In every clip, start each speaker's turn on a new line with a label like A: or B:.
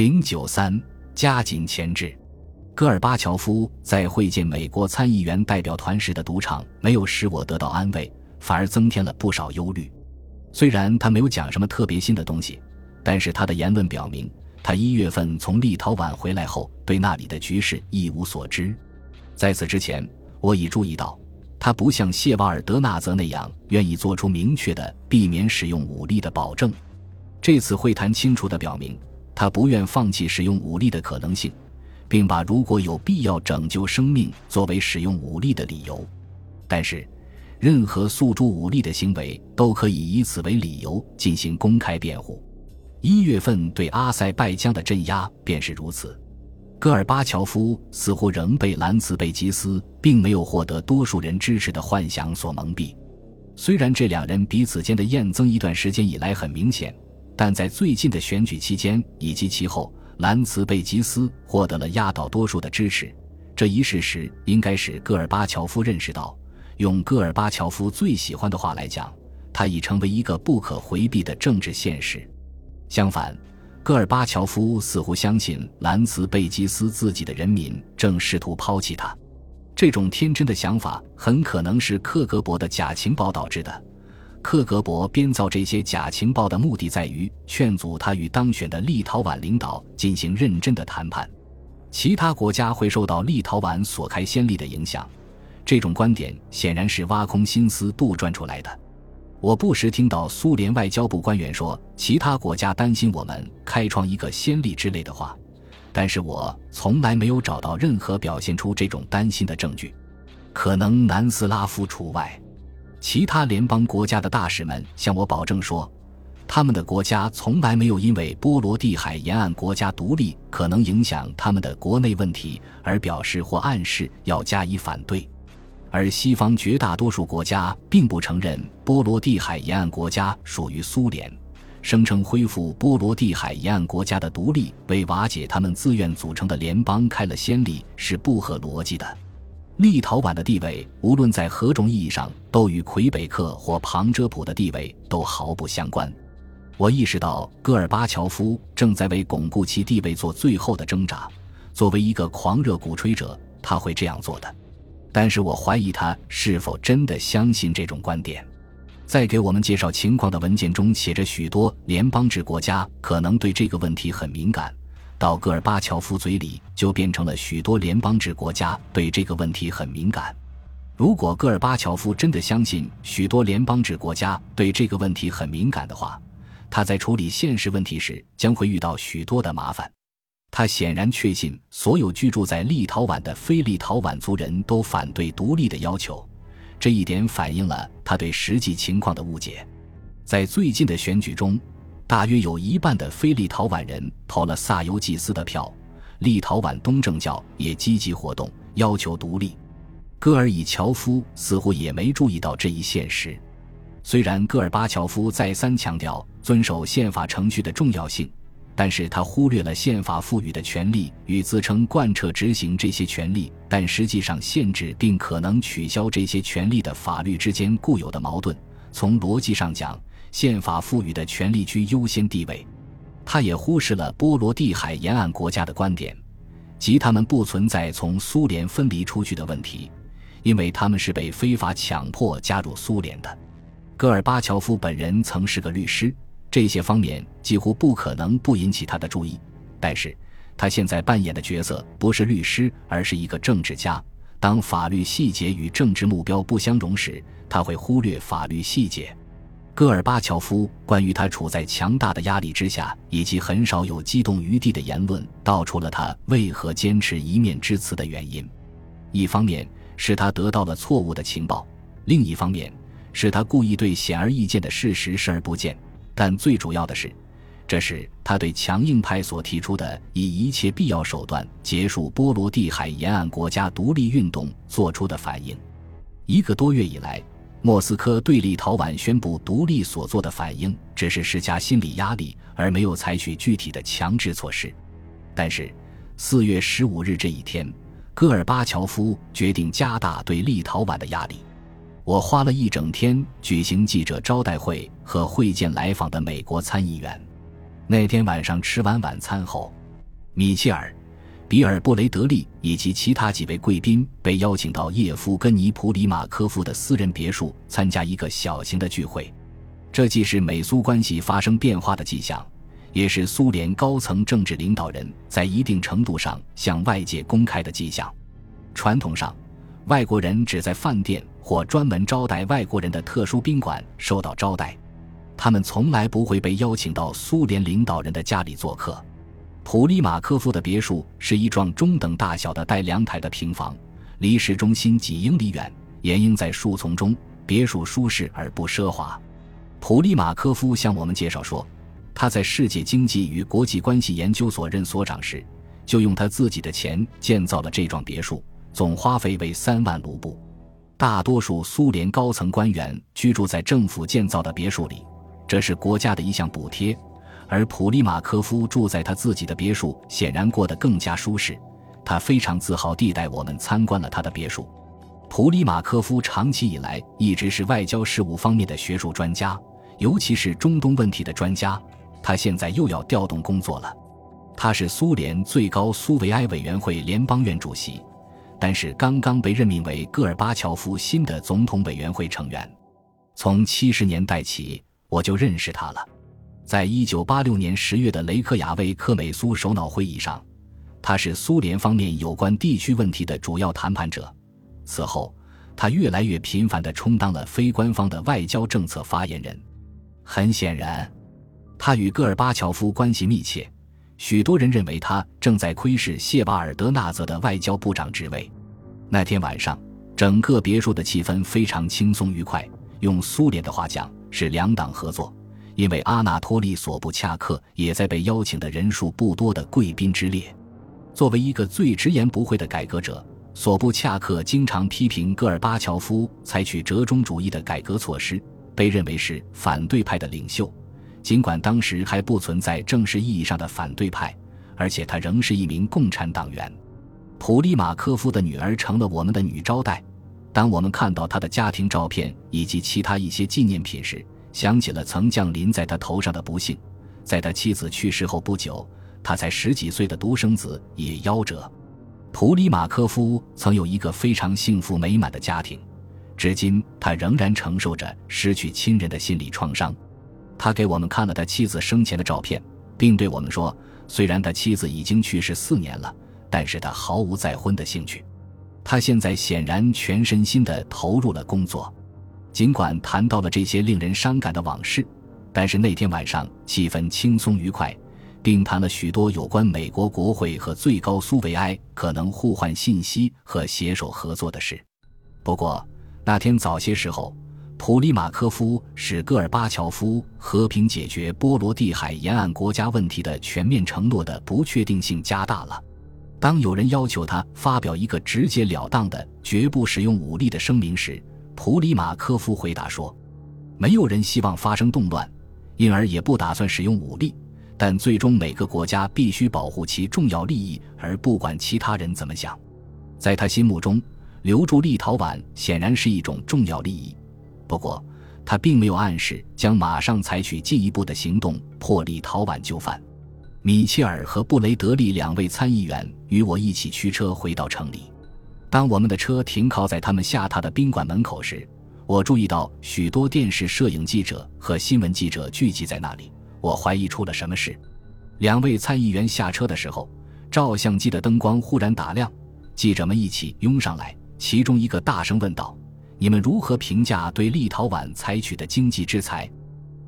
A: 零九三加紧牵制。戈尔巴乔夫在会见美国参议员代表团时的赌场，没有使我得到安慰，反而增添了不少忧虑。虽然他没有讲什么特别新的东西，但是他的言论表明，他一月份从立陶宛回来后，对那里的局势一无所知。在此之前，我已注意到，他不像谢瓦尔德纳泽那样愿意做出明确的避免使用武力的保证。这次会谈清楚地表明。他不愿放弃使用武力的可能性，并把如果有必要拯救生命作为使用武力的理由。但是，任何诉诸武力的行为都可以以此为理由进行公开辩护。一月份对阿塞拜疆的镇压便是如此。戈尔巴乔夫似乎仍被兰茨贝吉斯并没有获得多数人支持的幻想所蒙蔽。虽然这两人彼此间的厌憎一段时间以来很明显。但在最近的选举期间以及其后，兰茨贝吉斯获得了压倒多数的支持。这一事实应该使戈尔巴乔夫认识到，用戈尔巴乔夫最喜欢的话来讲，他已成为一个不可回避的政治现实。相反，戈尔巴乔夫似乎相信兰茨贝吉斯自己的人民正试图抛弃他。这种天真的想法很可能是克格勃的假情报导致的。克格勃编造这些假情报的目的在于劝阻他与当选的立陶宛领导进行认真的谈判。其他国家会受到立陶宛所开先例的影响。这种观点显然是挖空心思杜撰出来的。我不时听到苏联外交部官员说其他国家担心我们开创一个先例之类的话，但是我从来没有找到任何表现出这种担心的证据。可能南斯拉夫除外。其他联邦国家的大使们向我保证说，他们的国家从来没有因为波罗的海沿岸国家独立可能影响他们的国内问题而表示或暗示要加以反对。而西方绝大多数国家并不承认波罗的海沿岸国家属于苏联，声称恢复波罗的海沿岸国家的独立为瓦解他们自愿组成的联邦开了先例是不合逻辑的。立陶宛的地位，无论在何种意义上，都与魁北克或旁遮普的地位都毫不相关。我意识到戈尔巴乔夫正在为巩固其地位做最后的挣扎。作为一个狂热鼓吹者，他会这样做的。但是我怀疑他是否真的相信这种观点。在给我们介绍情况的文件中写着，许多联邦制国家可能对这个问题很敏感。到戈尔巴乔夫嘴里，就变成了许多联邦制国家对这个问题很敏感。如果戈尔巴乔夫真的相信许多联邦制国家对这个问题很敏感的话，他在处理现实问题时将会遇到许多的麻烦。他显然确信所有居住在立陶宛的非立陶宛族人都反对独立的要求，这一点反映了他对实际情况的误解。在最近的选举中。大约有一半的非立陶宛人投了萨尤祭司的票，立陶宛东正教也积极活动，要求独立。戈尔以乔夫似乎也没注意到这一现实。虽然戈尔巴乔夫再三强调遵守宪法程序的重要性，但是他忽略了宪法赋予的权利与自称贯彻执行这些权利，但实际上限制并可能取消这些权利的法律之间固有的矛盾。从逻辑上讲，宪法赋予的权利居优先地位，他也忽视了波罗的海沿岸国家的观点，即他们不存在从苏联分离出去的问题，因为他们是被非法强迫加入苏联的。戈尔巴乔夫本人曾是个律师，这些方面几乎不可能不引起他的注意。但是，他现在扮演的角色不是律师，而是一个政治家。当法律细节与政治目标不相容时，他会忽略法律细节。戈尔巴乔夫关于他处在强大的压力之下，以及很少有机动余地的言论，道出了他为何坚持一面之词的原因。一方面是他得到了错误的情报，另一方面是他故意对显而易见的事实视而不见。但最主要的是，这是他对强硬派所提出的以一切必要手段结束波罗的海沿岸国家独立运动做出的反应。一个多月以来。莫斯科对立陶宛宣布独立所做的反应，只是施加心理压力，而没有采取具体的强制措施。但是，四月十五日这一天，戈尔巴乔夫决定加大对立陶宛的压力。我花了一整天举行记者招待会和会见来访的美国参议员。那天晚上吃完晚餐后，米切尔、比尔·布雷德利以及其他几位贵宾被邀请到叶夫根尼·普里马科夫的私人别墅参加一个小型的聚会。这既是美苏关系发生变化的迹象，也是苏联高层政治领导人在一定程度上向外界公开的迹象。传统上，外国人只在饭店或专门招待外国人的特殊宾馆受到招待，他们从来不会被邀请到苏联领导人的家里做客。普利马科夫的别墅是一幢中等大小的带阳台的平房，离市中心几英里远，掩映在树丛中。别墅舒适而不奢华。普利马科夫向我们介绍说，他在世界经济与国际关系研究所任所长时，就用他自己的钱建造了这幢别墅。总花费为三万卢布，大多数苏联高层官员居住在政府建造的别墅里，这是国家的一项补贴。而普利马科夫住在他自己的别墅，显然过得更加舒适。他非常自豪地带我们参观了他的别墅。普里马科夫长期以来一直是外交事务方面的学术专家，尤其是中东问题的专家。他现在又要调动工作了。他是苏联最高苏维埃委员会联邦院主席。但是刚刚被任命为戈尔巴乔夫新的总统委员会成员，从七十年代起我就认识他了。在一九八六年十月的雷克雅未克美苏首脑会议上，他是苏联方面有关地区问题的主要谈判者。此后，他越来越频繁地充当了非官方的外交政策发言人。很显然，他与戈尔巴乔夫关系密切。许多人认为他正在窥视谢巴尔德纳泽的外交部长职位。那天晚上，整个别墅的气氛非常轻松愉快。用苏联的话讲，是两党合作。因为阿纳托利·索布恰克也在被邀请的人数不多的贵宾之列。作为一个最直言不讳的改革者，索布恰克经常批评戈尔巴乔夫采取折中主义的改革措施，被认为是反对派的领袖。尽管当时还不存在正式意义上的反对派，而且他仍是一名共产党员。普利马科夫的女儿成了我们的女招待。当我们看到他的家庭照片以及其他一些纪念品时，想起了曾降临在他头上的不幸。在他妻子去世后不久，他才十几岁的独生子也夭折。普里马科夫曾有一个非常幸福美满的家庭，至今他仍然承受着失去亲人的心理创伤。他给我们看了他妻子生前的照片，并对我们说：“虽然他妻子已经去世四年了，但是他毫无再婚的兴趣。他现在显然全身心地投入了工作。尽管谈到了这些令人伤感的往事，但是那天晚上气氛轻松愉快，并谈了许多有关美国国会和最高苏维埃可能互换信息和携手合作的事。不过那天早些时候。”普里马科夫使戈尔巴乔夫和平解决波罗的海沿岸国家问题的全面承诺的不确定性加大了。当有人要求他发表一个直截了当的绝不使用武力的声明时，普里马科夫回答说：“没有人希望发生动乱，因而也不打算使用武力。但最终每个国家必须保护其重要利益，而不管其他人怎么想。”在他心目中，留住立陶宛显然是一种重要利益。不过，他并没有暗示将马上采取进一步的行动破立陶宛就范。米切尔和布雷德利两位参议员与我一起驱车回到城里。当我们的车停靠在他们下榻的宾馆门口时，我注意到许多电视摄影记者和新闻记者聚集在那里。我怀疑出了什么事。两位参议员下车的时候，照相机的灯光忽然打亮，记者们一起拥上来，其中一个大声问道。你们如何评价对立陶宛采取的经济制裁？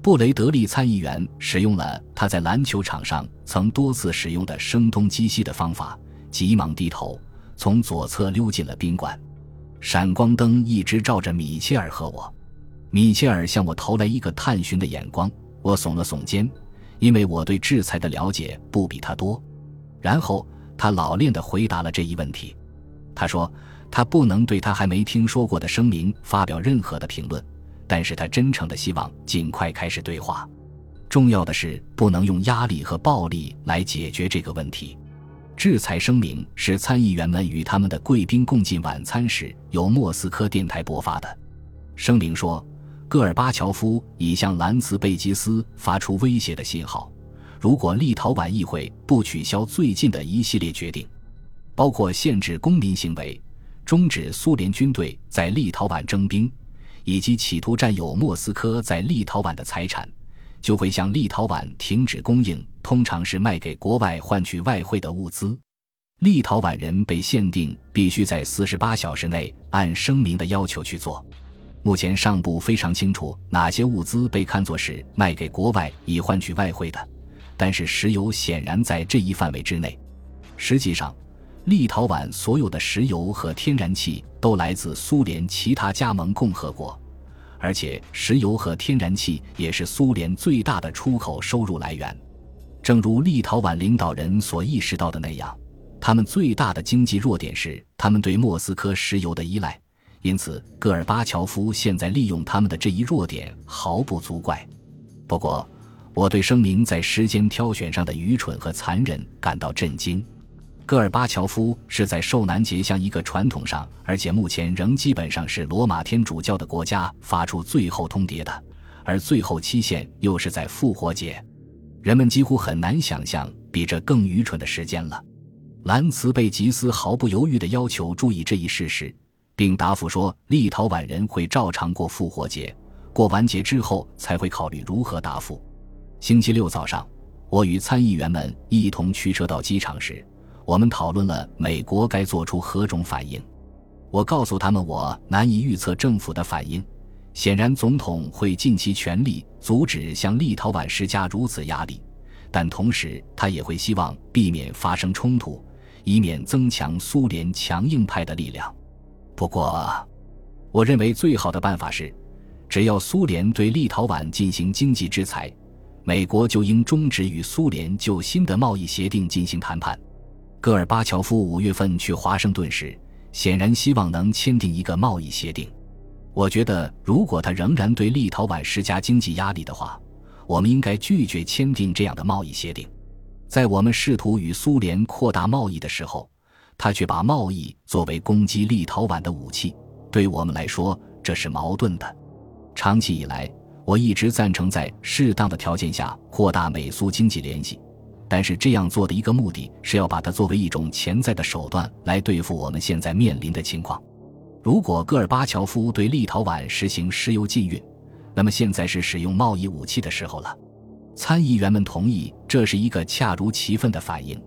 A: 布雷德利参议员使用了他在篮球场上曾多次使用的声东击西的方法，急忙低头从左侧溜进了宾馆。闪光灯一直照着米切尔和我。米切尔向我投来一个探寻的眼光，我耸了耸肩，因为我对制裁的了解不比他多。然后他老练地回答了这一问题。他说。他不能对他还没听说过的声明发表任何的评论，但是他真诚的希望尽快开始对话。重要的是不能用压力和暴力来解决这个问题。制裁声明是参议员们与他们的贵宾共进晚餐时由莫斯科电台播发的。声明说，戈尔巴乔夫已向兰茨贝吉斯发出威胁的信号，如果立陶宛议会不取消最近的一系列决定，包括限制公民行为、终止苏联军队在立陶宛征兵，以及企图占有莫斯科在立陶宛的财产，就会向立陶宛停止供应，通常是卖给国外换取外汇的物资。立陶宛人被限定必须在四十八小时内按声明的要求去做。目前尚不非常清楚哪些物资被看作是卖给国外以换取外汇的，但是石油显然在这一范围之内。实际上，立陶宛所有的石油和天然气都来自苏联其他加盟共和国，而且石油和天然气也是苏联最大的出口收入来源。正如立陶宛领导人所意识到的那样。他们最大的经济弱点是他们对莫斯科石油的依赖，因此戈尔巴乔夫现在利用他们的这一弱点毫不足怪。不过，我对声明在时间挑选上的愚蠢和残忍感到震惊。戈尔巴乔夫是在受难节向一个传统上，而且目前仍基本上是罗马天主教的国家发出最后通牒的，而最后期限又是在复活节。人们几乎很难想象比这更愚蠢的时间了。兰茨贝吉斯毫不犹豫地要求注意这一事实，并答复说，立陶宛人会照常过复活节，过完节之后才会考虑如何答复。星期六早上，我与参议员们一同驱车到机场时，我们讨论了美国该做出何种反应。我告诉他们，我难以预测政府的反应。显然，总统会尽其全力阻止向立陶宛施加如此压力，但同时他也会希望避免发生冲突。以免增强苏联强硬派的力量。不过，我认为最好的办法是，只要苏联对立陶宛进行经济制裁，美国就应终止与苏联就新的贸易协定进行谈判。戈尔巴乔夫五月份去华盛顿时，显然希望能签订一个贸易协定。我觉得，如果他仍然对立陶宛施加经济压力的话，我们应该拒绝签订这样的贸易协定。在我们试图与苏联扩大贸易的时候，他却把贸易作为攻击立陶宛的武器。对我们来说，这是矛盾的。长期以来，我一直赞成在适当的条件下扩大美苏经济联系，但是这样做的一个目的是要把它作为一种潜在的手段来对付我们现在面临的情况。如果戈尔巴乔夫对立陶宛实行石油禁运，那么现在是使用贸易武器的时候了。参议员们同意这是一个恰如其分的反应。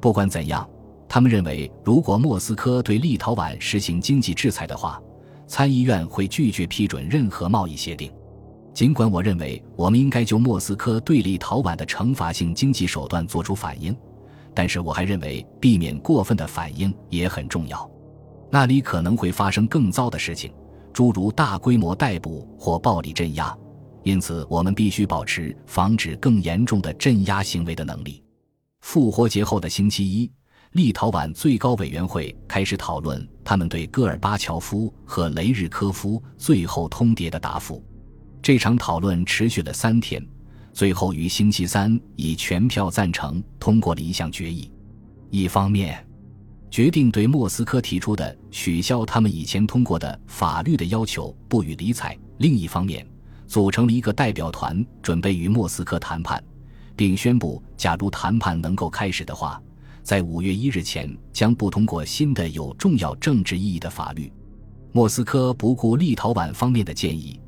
A: 不管怎样，他们认为，如果莫斯科对立陶宛实行经济制裁的话，参议院会拒绝批准任何贸易协定。尽管我认为我们应该就莫斯科对立陶宛的惩罚性经济手段做出反应，但是我还认为避免过分的反应也很重要。那里可能会发生更糟的事情，诸如大规模逮捕或暴力镇压。因此，我们必须保持防止更严重的镇压行为的能力。复活节后的星期一，立陶宛最高委员会开始讨论他们对戈尔巴乔夫和雷日科夫最后通牒的答复。这场讨论持续了三天，最后于星期三以全票赞成通过了一项决议。一方面，决定对莫斯科提出的取消他们以前通过的法律的要求不予理睬；另一方面，组成了一个代表团，准备与莫斯科谈判，并宣布，假如谈判能够开始的话，在五月一日前将不通过新的有重要政治意义的法律。莫斯科不顾立陶宛方面的建议，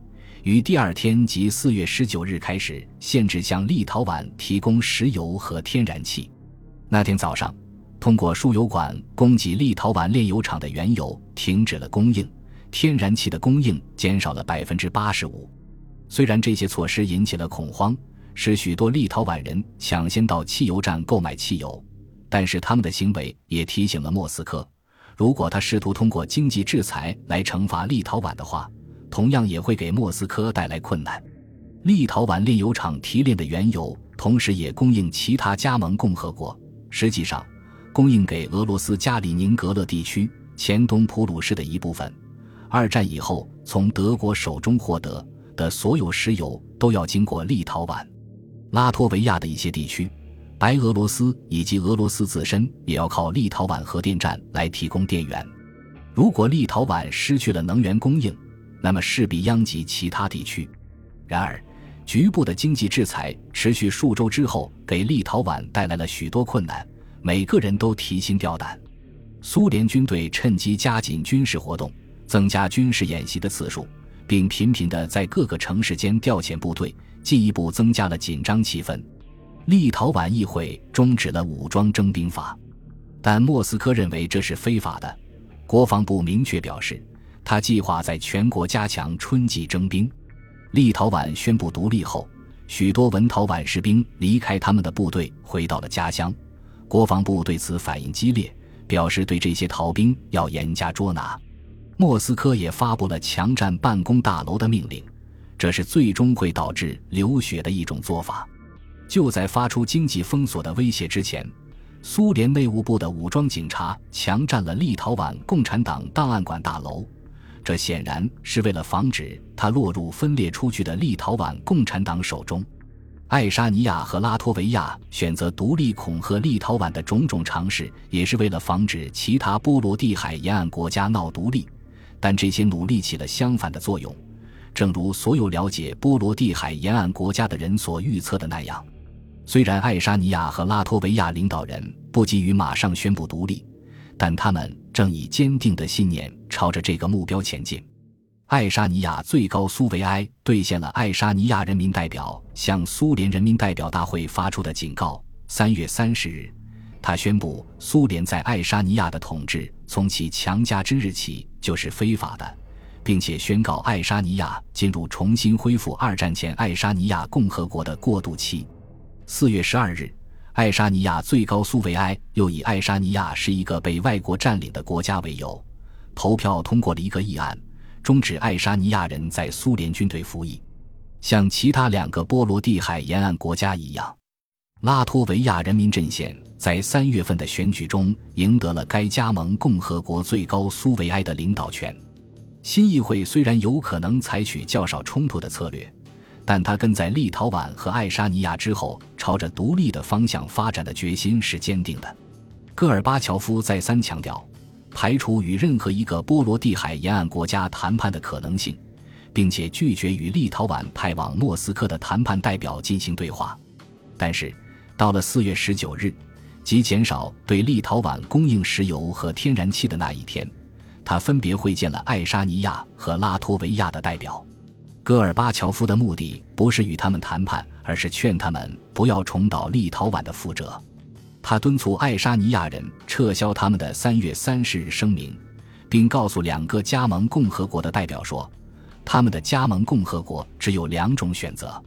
A: 于第二天即四月十九日开始限制向立陶宛提供石油和天然气。那天早上，通过输油管供给立陶宛炼油厂的原油停止了供应，天然气的供应减少了百分之八十五。虽然这些措施引起了恐慌，使许多立陶宛人抢先到汽油站购买汽油，但是他们的行为也提醒了莫斯科，如果他试图通过经济制裁来惩罚立陶宛的话，同样也会给莫斯科带来困难。立陶宛炼油厂提炼的原油，同时也供应其他加盟共和国，实际上，供应给俄罗斯加里宁格勒地区前东普鲁士的一部分。二战以后从德国手中获得。的所有石油都要经过立陶宛、拉脱维亚的一些地区，白俄罗斯以及俄罗斯自身也要靠立陶宛核电站来提供电源。如果立陶宛失去了能源供应，那么势必殃及其他地区。然而，局部的经济制裁持续数周之后，给立陶宛带来了许多困难，每个人都提心吊胆。苏联军队趁机加紧军事活动，增加军事演习的次数，并频频地在各个城市间调遣部队，进一步增加了紧张气氛。立陶宛议会终止了武装征兵法，但莫斯科认为这是非法的。国防部明确表示，他计划在全国加强春季征兵。立陶宛宣布独立后，许多文陶宛士兵离开他们的部队，回到了家乡。国防部对此反应激烈，表示对这些逃兵要严加捉拿。莫斯科也发布了强占办公大楼的命令，这是最终会导致流血的一种做法。就在发出经济封锁的威胁之前，苏联内务部的武装警察强占了立陶宛共产党档案馆大楼。这显然是为了防止他落入分裂出去的立陶宛共产党手中。爱沙尼亚和拉脱维亚选择独立恐吓立陶宛的种种尝试，也是为了防止其他波罗的海沿岸国家闹独立。但这些努力起了相反的作用，正如所有了解波罗的海沿岸国家的人所预测的那样。虽然爱沙尼亚和拉脱维亚领导人不急于马上宣布独立。但他们正以坚定的信念朝着这个目标前进。爱沙尼亚最高苏维埃兑现了爱沙尼亚人民代表向苏联人民代表大会发出的警告。三月三十日，他宣布苏联在爱沙尼亚的统治从其强加之日起就是非法的，并且宣告爱沙尼亚进入重新恢复二战前爱沙尼亚共和国的过渡期。四月十二日。爱沙尼亚最高苏维埃又以爱沙尼亚是一个被外国占领的国家为由，投票通过了一个议案，终止爱沙尼亚人在苏联军队服役。像其他两个波罗的海沿岸国家一样，拉脱维亚人民阵线在三月份的选举中赢得了该加盟共和国最高苏维埃的领导权。新议会虽然有可能采取较少冲突的策略。但他跟在立陶宛和爱沙尼亚之后，朝着独立的方向发展的决心是坚定的。戈尔巴乔夫再三强调，排除与任何一个波罗的海沿岸国家谈判的可能性，并且拒绝与立陶宛派往莫斯科的谈判代表进行对话。但是，到了四月十九日，即减少对立陶宛供应石油和天然气的那一天，他分别会见了爱沙尼亚和拉脱维亚的代表。戈尔巴乔夫的目的不是与他们谈判，而是劝他们不要重蹈立陶宛的覆辙。他敦促爱沙尼亚人撤销他们的三月三十日声明，并告诉两个加盟共和国的代表说，他们的加盟共和国只有两种选择：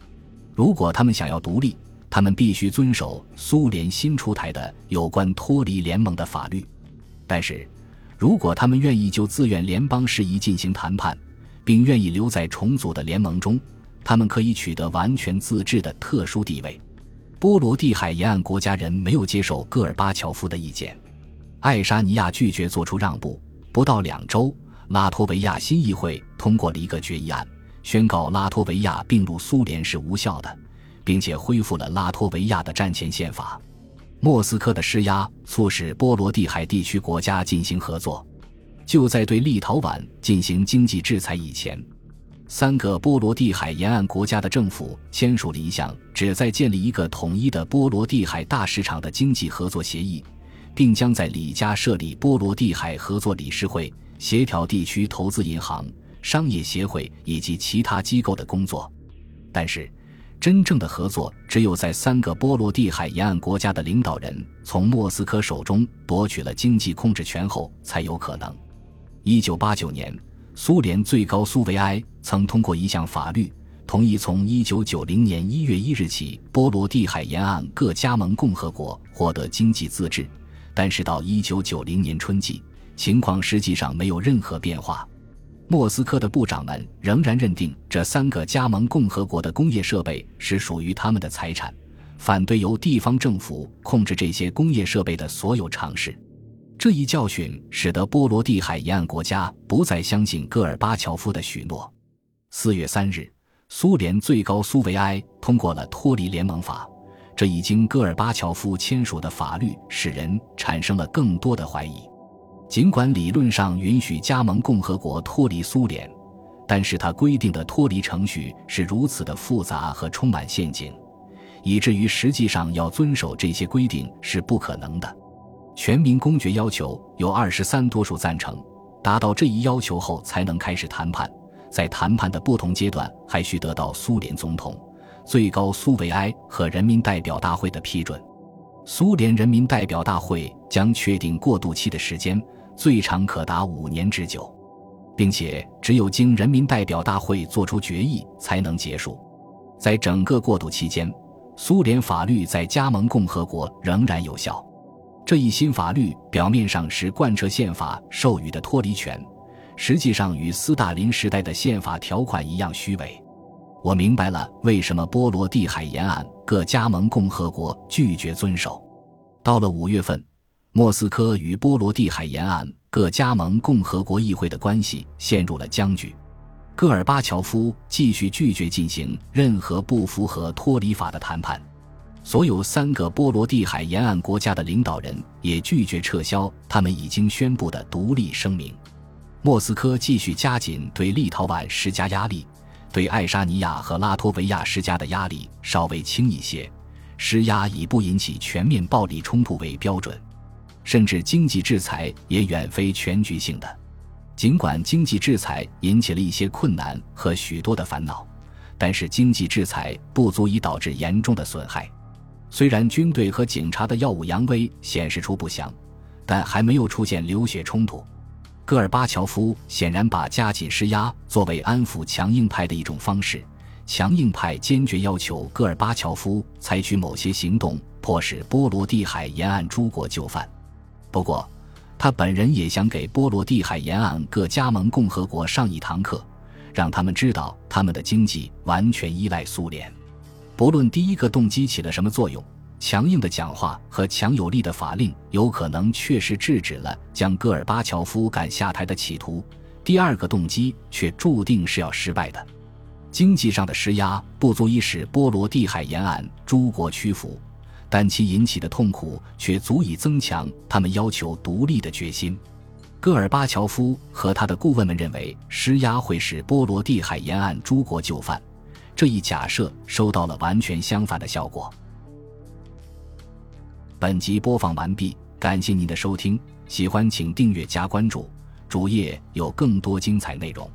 A: 如果他们想要独立，他们必须遵守苏联新出台的有关脱离联盟的法律；但是，如果他们愿意就自愿联邦事宜进行谈判。并愿意留在重组的联盟中，他们可以取得完全自治的特殊地位。波罗的海沿岸国家人没有接受戈尔巴乔夫的意见，爱沙尼亚拒绝做出让步。不到两周，拉脱维亚新议会通过了一个决议案，宣告拉脱维亚并入苏联是无效的，并且恢复了拉脱维亚的战前宪法。莫斯科的施压促使波罗的海地区国家进行合作。就在对立陶宛进行经济制裁以前，三个波罗的海沿岸国家的政府签署了一项旨在建立一个统一的波罗的海大市场的经济合作协议，并将在里加设立波罗的海合作理事会，协调地区投资银行、商业协会以及其他机构的工作。但是，真正的合作只有在三个波罗的海沿岸国家的领导人从莫斯科手中夺取了经济控制权后才有可能。一九八九年，苏联最高苏维埃曾通过一项法律，同意从一九九零年一月一日起，波罗的海沿岸各加盟共和国获得经济自治。但是到一九九零年春季，情况实际上没有任何变化。莫斯科的部长们仍然认定这三个加盟共和国的工业设备是属于他们的财产，反对由地方政府控制这些工业设备的所有尝试。这一教训使得波罗的海沿岸国家不再相信戈尔巴乔夫的许诺。四月三日，苏联最高苏维埃通过了脱离联盟法。这已经戈尔巴乔夫签署的法律使人产生了更多的怀疑。尽管理论上允许加盟共和国脱离苏联，但是他规定的脱离程序是如此的复杂和充满陷阱，以至于实际上要遵守这些规定是不可能的。全民公决要求有二十三多数赞成，达到这一要求后才能开始谈判。在谈判的不同阶段，还需得到苏联总统、最高苏维埃和人民代表大会的批准。苏联人民代表大会将确定过渡期的时间，最长可达五年之久，并且只有经人民代表大会作出决议才能结束。在整个过渡期间，苏联法律在加盟共和国仍然有效。这一新法律表面上是贯彻宪法授予的脱离权。实际上与斯大林时代的宪法条款一样虚伪。我明白了为什么波罗的海沿岸各加盟共和国拒绝遵守。到了五月份，莫斯科与波罗的海沿岸各加盟共和国议会的关系陷入了僵局。戈尔巴乔夫继续拒绝进行任何不符合脱离法的谈判。所有三个波罗的海沿岸国家的领导人也拒绝撤销他们已经宣布的独立声明。莫斯科继续加紧对立陶宛施加压力，对爱沙尼亚和拉脱维亚施加的压力稍微轻一些，施压以不引起全面暴力冲突为标准，甚至经济制裁也远非全局性的。尽管经济制裁引起了一些困难和许多的烦恼，但是经济制裁不足以导致严重的损害。虽然军队和警察的耀武扬威显示出不祥，但还没有出现流血冲突。戈尔巴乔夫显然把加紧施压作为安抚强硬派的一种方式。强硬派坚决要求戈尔巴乔夫采取某些行动，迫使波罗的海沿岸诸国就范。不过，他本人也想给波罗的海沿岸各加盟共和国上一堂课，让他们知道他们的经济完全依赖苏联。不论第一个动机起了什么作用。强硬的讲话和强有力的法令有可能确实制止了将戈尔巴乔夫赶下台的企图，第二个动机却注定是要失败的。经济上的施压不足以使波罗的海沿岸诸国屈服，但其引起的痛苦却足以增强他们要求独立的决心。戈尔巴乔夫和他的顾问们认为施压会使波罗的海沿岸诸国就范，这一假设收到了完全相反的效果。本集播放完毕，感谢您的收听，喜欢请订阅加关注，主页有更多精彩内容。